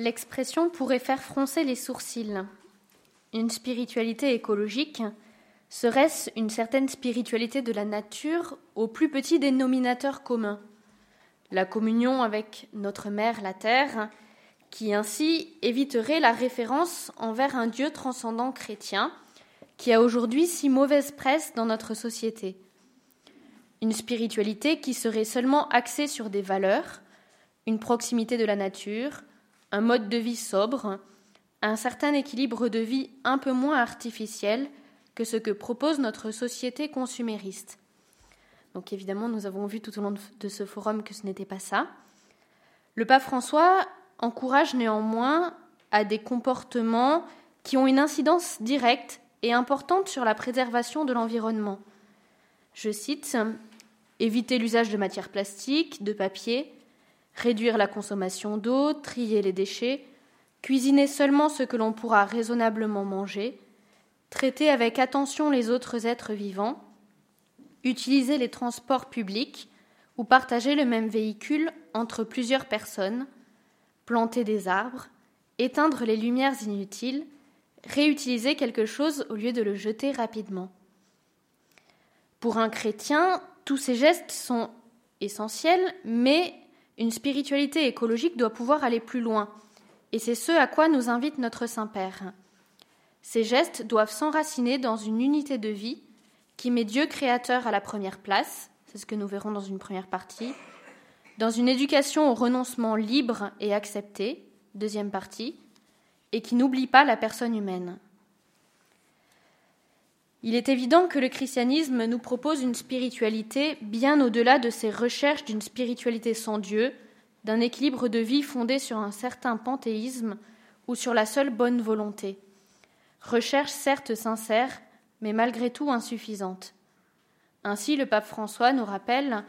L'expression pourrait faire froncer les sourcils. Une spiritualité écologique, serait-ce une certaine spiritualité de la nature au plus petit dénominateur commun La communion avec notre mère, la terre, qui ainsi éviterait la référence envers un Dieu transcendant chrétien, qui a aujourd'hui si mauvaise presse dans notre société. Une spiritualité qui serait seulement axée sur des valeurs, une proximité de la nature, un mode de vie sobre, un certain équilibre de vie un peu moins artificiel que ce que propose notre société consumériste. Donc évidemment, nous avons vu tout au long de ce forum que ce n'était pas ça. Le pape François encourage néanmoins à des comportements qui ont une incidence directe et importante sur la préservation de l'environnement. Je cite Éviter l'usage de matières plastiques, de papier, réduire la consommation d'eau, trier les déchets, cuisiner seulement ce que l'on pourra raisonnablement manger, traiter avec attention les autres êtres vivants, utiliser les transports publics ou partager le même véhicule entre plusieurs personnes, planter des arbres, éteindre les lumières inutiles, réutiliser quelque chose au lieu de le jeter rapidement. Pour un chrétien, tous ces gestes sont essentiels, mais une spiritualité écologique doit pouvoir aller plus loin, et c'est ce à quoi nous invite notre Saint-Père. Ces gestes doivent s'enraciner dans une unité de vie qui met Dieu créateur à la première place, c'est ce que nous verrons dans une première partie, dans une éducation au renoncement libre et accepté, deuxième partie, et qui n'oublie pas la personne humaine. Il est évident que le christianisme nous propose une spiritualité bien au-delà de ces recherches d'une spiritualité sans Dieu, d'un équilibre de vie fondé sur un certain panthéisme ou sur la seule bonne volonté. Recherche certes sincère, mais malgré tout insuffisante. Ainsi, le pape François nous rappelle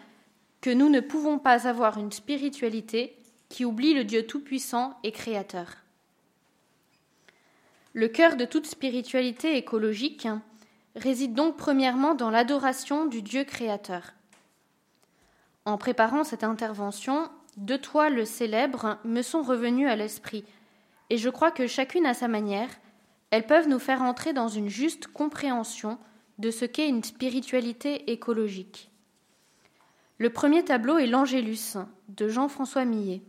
que nous ne pouvons pas avoir une spiritualité qui oublie le Dieu tout-puissant et créateur. Le cœur de toute spiritualité écologique réside donc premièrement dans l'adoration du Dieu créateur. En préparant cette intervention, deux toiles célèbres me sont revenues à l'esprit, et je crois que chacune à sa manière, elles peuvent nous faire entrer dans une juste compréhension de ce qu'est une spiritualité écologique. Le premier tableau est l'Angélus de Jean-François Millet.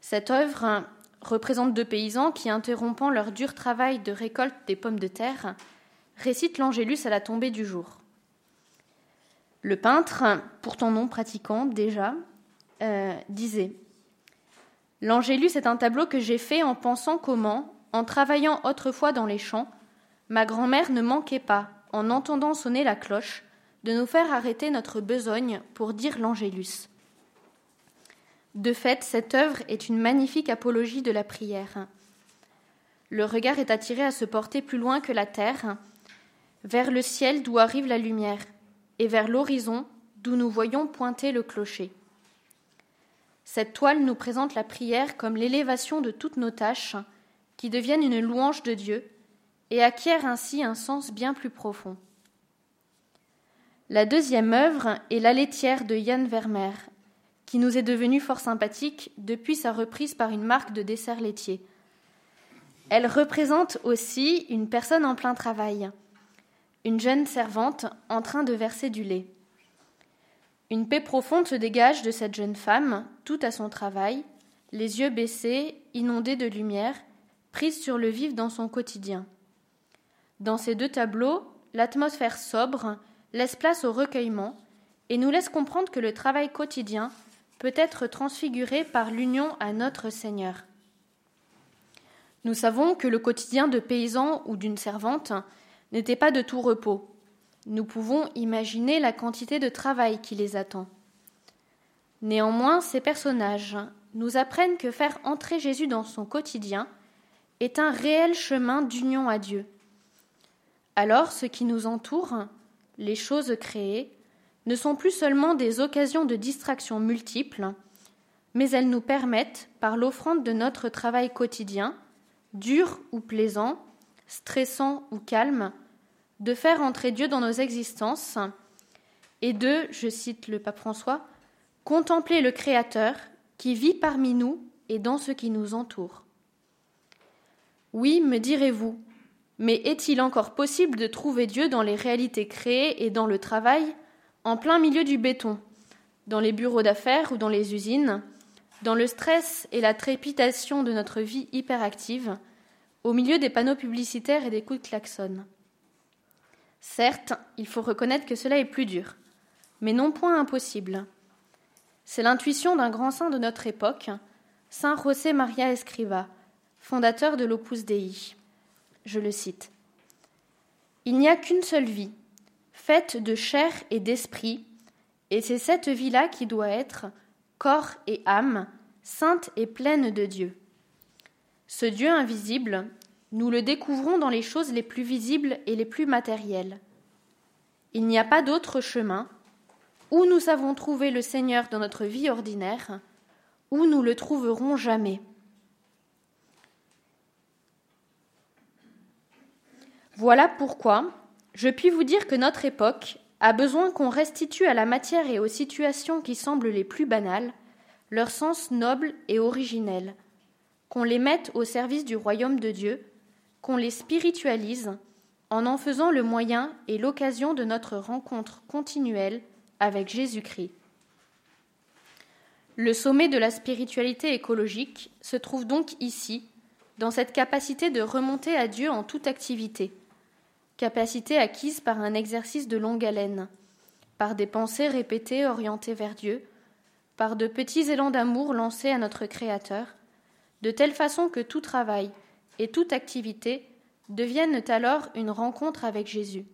Cette œuvre représente deux paysans qui, interrompant leur dur travail de récolte des pommes de terre, récite l'Angélus à la tombée du jour. Le peintre, pourtant non pratiquant déjà, euh, disait L'Angélus est un tableau que j'ai fait en pensant comment, en travaillant autrefois dans les champs, ma grand-mère ne manquait pas, en entendant sonner la cloche, de nous faire arrêter notre besogne pour dire l'Angélus. De fait, cette œuvre est une magnifique apologie de la prière. Le regard est attiré à se porter plus loin que la terre, vers le ciel d'où arrive la lumière, et vers l'horizon d'où nous voyons pointer le clocher. Cette toile nous présente la prière comme l'élévation de toutes nos tâches, qui deviennent une louange de Dieu, et acquièrent ainsi un sens bien plus profond. La deuxième œuvre est La laitière de Yann Vermeer, qui nous est devenue fort sympathique depuis sa reprise par une marque de dessert laitier. Elle représente aussi une personne en plein travail, une jeune servante en train de verser du lait. Une paix profonde se dégage de cette jeune femme, toute à son travail, les yeux baissés, inondés de lumière, prise sur le vif dans son quotidien. Dans ces deux tableaux, l'atmosphère sobre laisse place au recueillement et nous laisse comprendre que le travail quotidien peut être transfiguré par l'union à notre Seigneur. Nous savons que le quotidien de paysan ou d'une servante n'était pas de tout repos. Nous pouvons imaginer la quantité de travail qui les attend. Néanmoins, ces personnages nous apprennent que faire entrer Jésus dans son quotidien est un réel chemin d'union à Dieu. Alors ce qui nous entoure, les choses créées, ne sont plus seulement des occasions de distraction multiples, mais elles nous permettent, par l'offrande de notre travail quotidien, dur ou plaisant, stressant ou calme, de faire entrer Dieu dans nos existences et de, je cite le pape François, contempler le Créateur qui vit parmi nous et dans ce qui nous entoure. Oui, me direz-vous, mais est-il encore possible de trouver Dieu dans les réalités créées et dans le travail, en plein milieu du béton, dans les bureaux d'affaires ou dans les usines, dans le stress et la trépitation de notre vie hyperactive, au milieu des panneaux publicitaires et des coups de klaxon Certes, il faut reconnaître que cela est plus dur, mais non point impossible. C'est l'intuition d'un grand saint de notre époque, Saint José Maria Escriva, fondateur de l'Opus Dei. Je le cite. Il n'y a qu'une seule vie, faite de chair et d'esprit, et c'est cette vie-là qui doit être, corps et âme, sainte et pleine de Dieu. Ce Dieu invisible, nous le découvrons dans les choses les plus visibles et les plus matérielles. Il n'y a pas d'autre chemin où nous avons trouvé le Seigneur dans notre vie ordinaire, où nous le trouverons jamais. Voilà pourquoi je puis vous dire que notre époque a besoin qu'on restitue à la matière et aux situations qui semblent les plus banales leur sens noble et originel, qu'on les mette au service du royaume de Dieu, qu'on les spiritualise en en faisant le moyen et l'occasion de notre rencontre continuelle avec Jésus-Christ. Le sommet de la spiritualité écologique se trouve donc ici, dans cette capacité de remonter à Dieu en toute activité, capacité acquise par un exercice de longue haleine, par des pensées répétées orientées vers Dieu, par de petits élans d'amour lancés à notre Créateur, de telle façon que tout travail et toute activité deviennent alors une rencontre avec Jésus.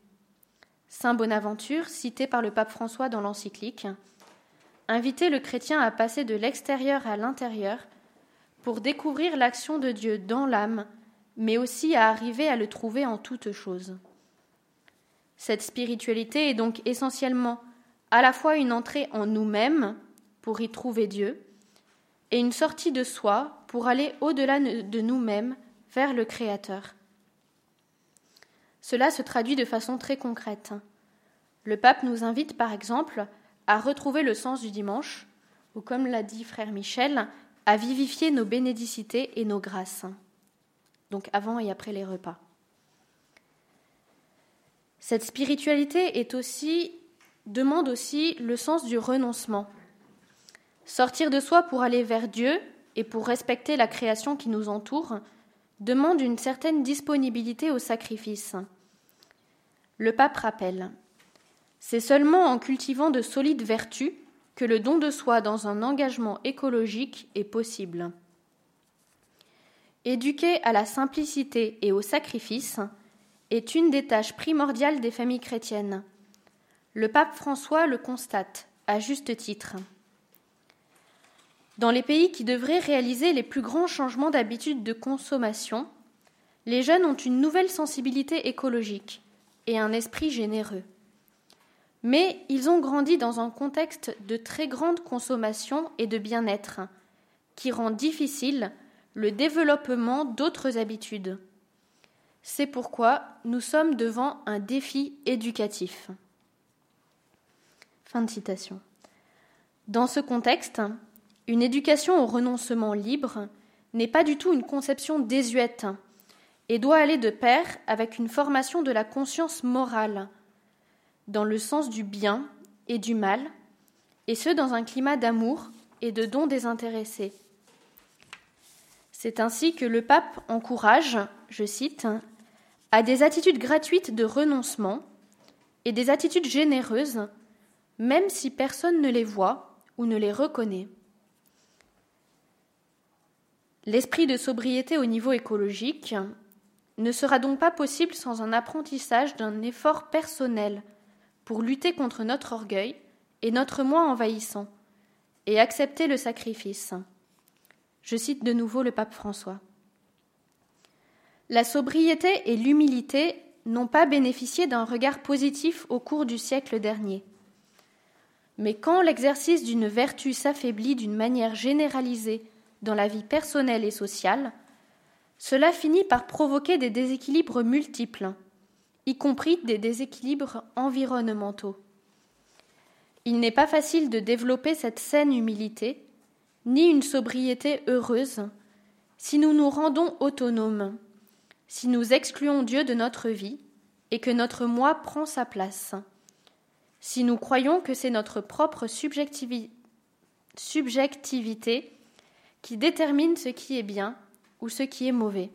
Saint Bonaventure, cité par le pape François dans l'encyclique, invitait le chrétien à passer de l'extérieur à l'intérieur pour découvrir l'action de Dieu dans l'âme, mais aussi à arriver à le trouver en toutes choses. Cette spiritualité est donc essentiellement à la fois une entrée en nous-mêmes pour y trouver Dieu, et une sortie de soi pour aller au-delà de nous-mêmes vers le Créateur. Cela se traduit de façon très concrète. Le pape nous invite par exemple à retrouver le sens du dimanche, ou comme l'a dit frère Michel, à vivifier nos bénédicités et nos grâces, donc avant et après les repas. Cette spiritualité demande aussi le sens du renoncement. Sortir de soi pour aller vers Dieu et pour respecter la création qui nous entoure demande une certaine disponibilité au sacrifice. Le pape rappelle C'est seulement en cultivant de solides vertus que le don de soi dans un engagement écologique est possible. Éduquer à la simplicité et au sacrifice est une des tâches primordiales des familles chrétiennes. Le pape François le constate, à juste titre. Dans les pays qui devraient réaliser les plus grands changements d'habitude de consommation, les jeunes ont une nouvelle sensibilité écologique et un esprit généreux. Mais ils ont grandi dans un contexte de très grande consommation et de bien-être, qui rend difficile le développement d'autres habitudes. C'est pourquoi nous sommes devant un défi éducatif. Fin de citation. Dans ce contexte, une éducation au renoncement libre n'est pas du tout une conception désuète et doit aller de pair avec une formation de la conscience morale, dans le sens du bien et du mal, et ce dans un climat d'amour et de don désintéressé. C'est ainsi que le pape encourage, je cite, à des attitudes gratuites de renoncement et des attitudes généreuses, même si personne ne les voit ou ne les reconnaît. L'esprit de sobriété au niveau écologique ne sera donc pas possible sans un apprentissage d'un effort personnel pour lutter contre notre orgueil et notre moi envahissant, et accepter le sacrifice. Je cite de nouveau le pape François. La sobriété et l'humilité n'ont pas bénéficié d'un regard positif au cours du siècle dernier. Mais quand l'exercice d'une vertu s'affaiblit d'une manière généralisée dans la vie personnelle et sociale, cela finit par provoquer des déséquilibres multiples, y compris des déséquilibres environnementaux. Il n'est pas facile de développer cette saine humilité, ni une sobriété heureuse si nous nous rendons autonomes, si nous excluons Dieu de notre vie et que notre moi prend sa place, si nous croyons que c'est notre propre subjectivité qui détermine ce qui est bien ou ce qui est mauvais.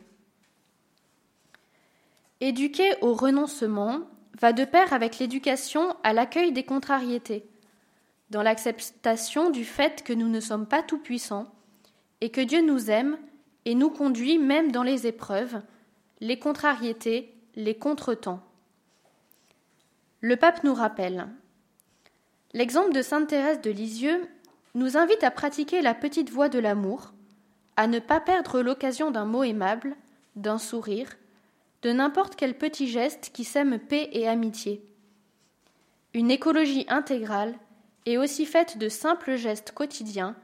Éduquer au renoncement va de pair avec l'éducation à l'accueil des contrariétés, dans l'acceptation du fait que nous ne sommes pas tout-puissants et que Dieu nous aime et nous conduit même dans les épreuves, les contrariétés, les contretemps. Le pape nous rappelle L'exemple de sainte Thérèse de Lisieux nous invite à pratiquer la petite voie de l'amour, à ne pas perdre l'occasion d'un mot aimable, d'un sourire, de n'importe quel petit geste qui sème paix et amitié. Une écologie intégrale est aussi faite de simples gestes quotidiens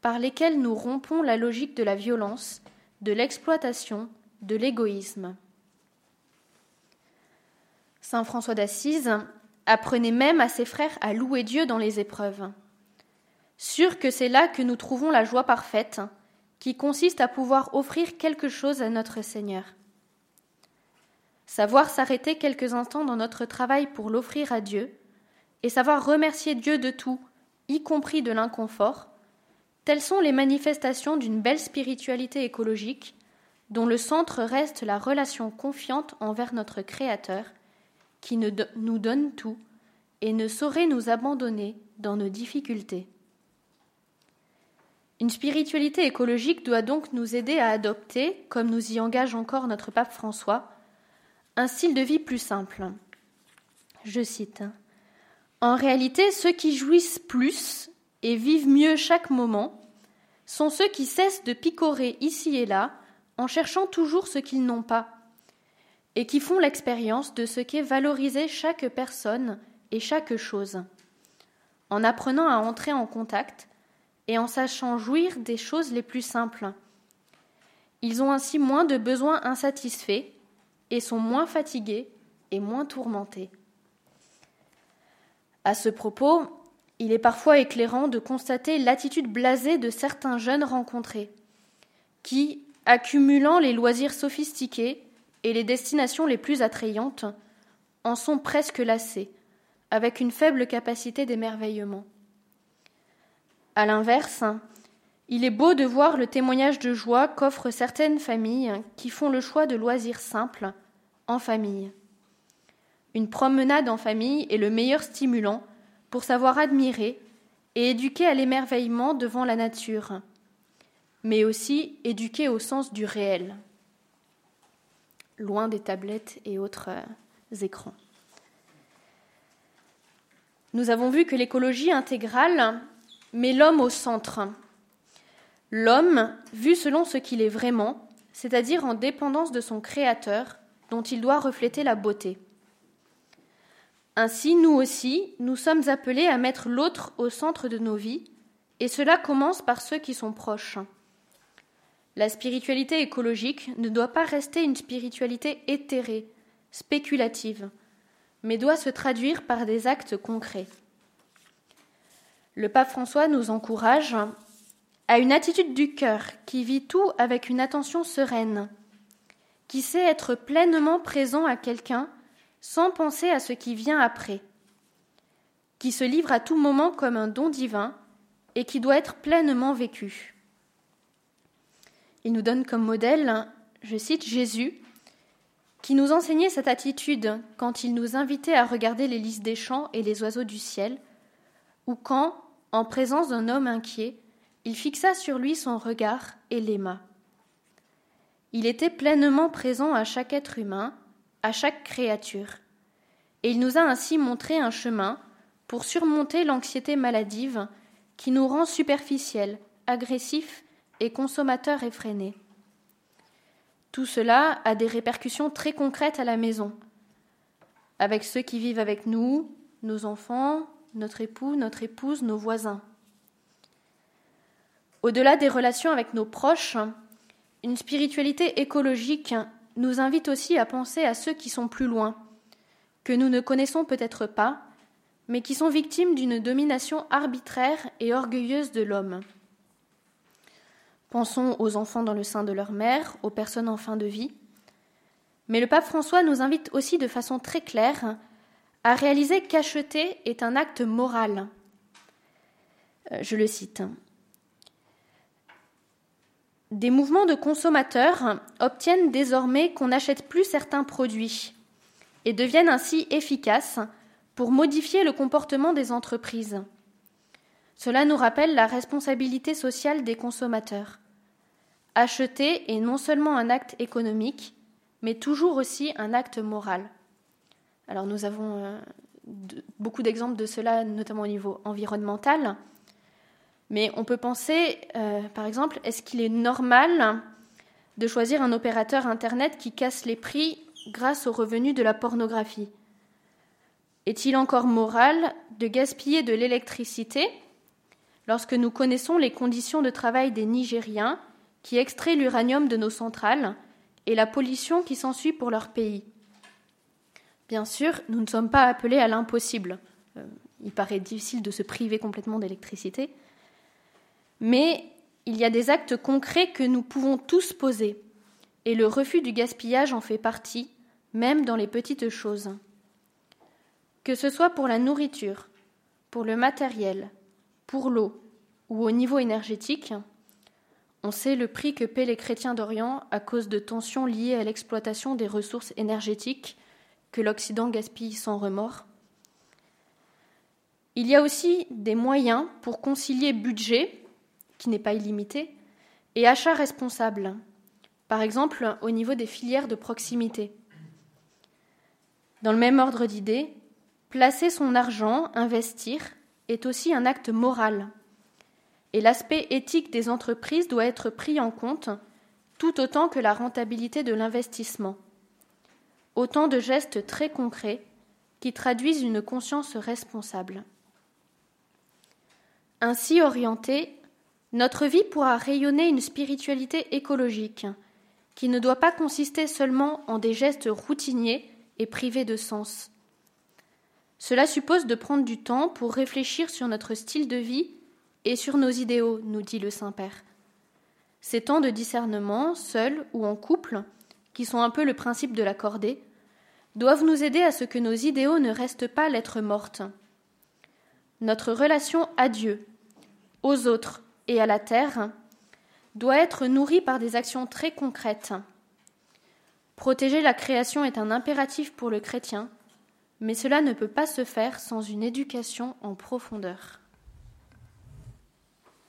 par lesquels nous rompons la logique de la violence, de l'exploitation, de l'égoïsme. Saint François d'Assise apprenait même à ses frères à louer Dieu dans les épreuves. Sûr que c'est là que nous trouvons la joie parfaite, qui consiste à pouvoir offrir quelque chose à notre Seigneur. Savoir s'arrêter quelques instants dans notre travail pour l'offrir à Dieu, et savoir remercier Dieu de tout, y compris de l'inconfort, telles sont les manifestations d'une belle spiritualité écologique, dont le centre reste la relation confiante envers notre Créateur, qui nous donne tout et ne saurait nous abandonner dans nos difficultés. Une spiritualité écologique doit donc nous aider à adopter, comme nous y engage encore notre pape François, un style de vie plus simple. Je cite En réalité, ceux qui jouissent plus et vivent mieux chaque moment sont ceux qui cessent de picorer ici et là en cherchant toujours ce qu'ils n'ont pas, et qui font l'expérience de ce qu'est valoriser chaque personne et chaque chose, en apprenant à entrer en contact et en sachant jouir des choses les plus simples. Ils ont ainsi moins de besoins insatisfaits et sont moins fatigués et moins tourmentés. À ce propos, il est parfois éclairant de constater l'attitude blasée de certains jeunes rencontrés, qui, accumulant les loisirs sophistiqués et les destinations les plus attrayantes, en sont presque lassés, avec une faible capacité d'émerveillement. À l'inverse, il est beau de voir le témoignage de joie qu'offrent certaines familles qui font le choix de loisirs simples, en famille. Une promenade en famille est le meilleur stimulant pour savoir admirer et éduquer à l'émerveillement devant la nature, mais aussi éduquer au sens du réel, loin des tablettes et autres euh, écrans. Nous avons vu que l'écologie intégrale met l'homme au centre. L'homme, vu selon ce qu'il est vraiment, c'est-à-dire en dépendance de son Créateur, dont il doit refléter la beauté. Ainsi, nous aussi, nous sommes appelés à mettre l'autre au centre de nos vies, et cela commence par ceux qui sont proches. La spiritualité écologique ne doit pas rester une spiritualité éthérée, spéculative, mais doit se traduire par des actes concrets le pape François nous encourage à une attitude du cœur qui vit tout avec une attention sereine, qui sait être pleinement présent à quelqu'un sans penser à ce qui vient après, qui se livre à tout moment comme un don divin et qui doit être pleinement vécu. Il nous donne comme modèle, je cite Jésus, qui nous enseignait cette attitude quand il nous invitait à regarder les lys des champs et les oiseaux du ciel, ou quand, en présence d'un homme inquiet, il fixa sur lui son regard et l'aima. Il était pleinement présent à chaque être humain, à chaque créature, et il nous a ainsi montré un chemin pour surmonter l'anxiété maladive qui nous rend superficiels, agressifs et consommateurs effrénés. Tout cela a des répercussions très concrètes à la maison, avec ceux qui vivent avec nous, nos enfants, notre époux, notre épouse, nos voisins. Au-delà des relations avec nos proches, une spiritualité écologique nous invite aussi à penser à ceux qui sont plus loin, que nous ne connaissons peut-être pas, mais qui sont victimes d'une domination arbitraire et orgueilleuse de l'homme. Pensons aux enfants dans le sein de leur mère, aux personnes en fin de vie. Mais le pape François nous invite aussi de façon très claire à réaliser qu'acheter est un acte moral. Euh, je le cite. Des mouvements de consommateurs obtiennent désormais qu'on n'achète plus certains produits et deviennent ainsi efficaces pour modifier le comportement des entreprises. Cela nous rappelle la responsabilité sociale des consommateurs. Acheter est non seulement un acte économique, mais toujours aussi un acte moral. Alors nous avons euh, beaucoup d'exemples de cela, notamment au niveau environnemental. Mais on peut penser, euh, par exemple, est-ce qu'il est normal de choisir un opérateur Internet qui casse les prix grâce aux revenus de la pornographie? Est-il encore moral de gaspiller de l'électricité lorsque nous connaissons les conditions de travail des Nigériens qui extraient l'uranium de nos centrales et la pollution qui s'ensuit pour leur pays? Bien sûr, nous ne sommes pas appelés à l'impossible. Euh, il paraît difficile de se priver complètement d'électricité, mais il y a des actes concrets que nous pouvons tous poser, et le refus du gaspillage en fait partie, même dans les petites choses. Que ce soit pour la nourriture, pour le matériel, pour l'eau ou au niveau énergétique, on sait le prix que paient les chrétiens d'Orient à cause de tensions liées à l'exploitation des ressources énergétiques l'Occident gaspille sans remords. Il y a aussi des moyens pour concilier budget, qui n'est pas illimité, et achat responsable, par exemple au niveau des filières de proximité. Dans le même ordre d'idées, placer son argent, investir, est aussi un acte moral. Et l'aspect éthique des entreprises doit être pris en compte tout autant que la rentabilité de l'investissement. Autant de gestes très concrets qui traduisent une conscience responsable. Ainsi orientée, notre vie pourra rayonner une spiritualité écologique qui ne doit pas consister seulement en des gestes routiniers et privés de sens. Cela suppose de prendre du temps pour réfléchir sur notre style de vie et sur nos idéaux, nous dit le Saint-Père. Ces temps de discernement, seuls ou en couple, qui sont un peu le principe de la cordée, doivent nous aider à ce que nos idéaux ne restent pas lettres mortes. Notre relation à Dieu, aux autres et à la terre doit être nourrie par des actions très concrètes. Protéger la création est un impératif pour le chrétien, mais cela ne peut pas se faire sans une éducation en profondeur.